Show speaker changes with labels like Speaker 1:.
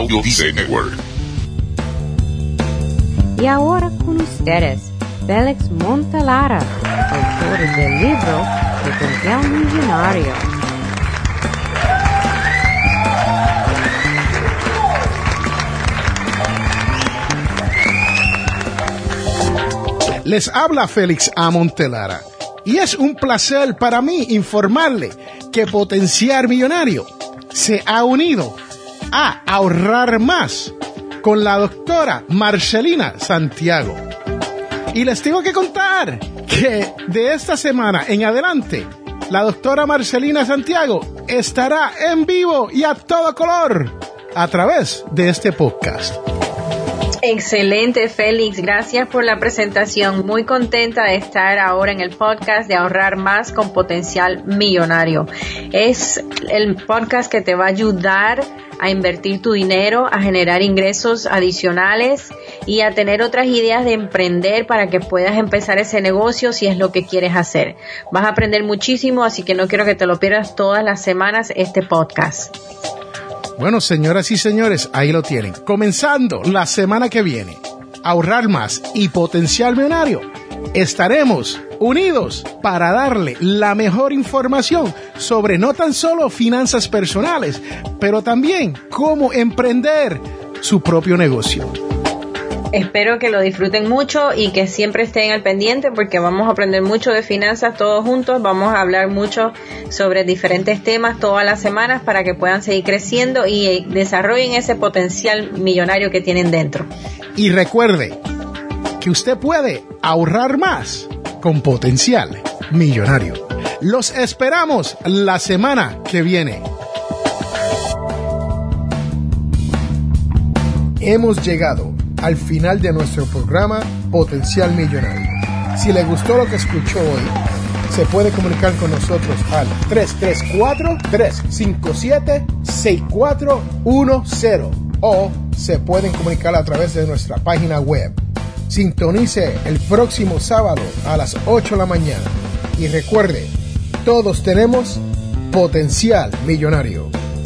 Speaker 1: Audio Dice Network.
Speaker 2: Y ahora con ustedes, Félix Montelara, autor del libro Potencial Millonario.
Speaker 3: Les habla Félix A. Montelara y es un placer para mí informarle que Potenciar Millonario se ha unido a ahorrar más con la doctora Marcelina Santiago. Y les tengo que contar que de esta semana en adelante, la doctora Marcelina Santiago estará en vivo y a todo color a través de este podcast.
Speaker 4: Excelente, Félix. Gracias por la presentación. Muy contenta de estar ahora en el podcast de ahorrar más con potencial millonario. Es el podcast que te va a ayudar a invertir tu dinero, a generar ingresos adicionales y a tener otras ideas de emprender para que puedas empezar ese negocio si es lo que quieres hacer. Vas a aprender muchísimo, así que no quiero que te lo pierdas todas las semanas este podcast.
Speaker 3: Bueno, señoras y señores, ahí lo tienen. Comenzando la semana que viene, ahorrar más y potencial millonario. Estaremos unidos para darle la mejor información sobre no tan solo finanzas personales, pero también cómo emprender su propio negocio.
Speaker 4: Espero que lo disfruten mucho y que siempre estén al pendiente porque vamos a aprender mucho de finanzas todos juntos. Vamos a hablar mucho sobre diferentes temas todas las semanas para que puedan seguir creciendo y desarrollen ese potencial millonario que tienen dentro.
Speaker 3: Y recuerde que usted puede ahorrar más con potencial millonario. Los esperamos la semana que viene. Hemos llegado al final de nuestro programa Potencial Millonario. Si le gustó lo que escuchó hoy, se puede comunicar con nosotros al 334-357-6410 o se pueden comunicar a través de nuestra página web. Sintonice el próximo sábado a las 8 de la mañana y recuerde, todos tenemos potencial millonario.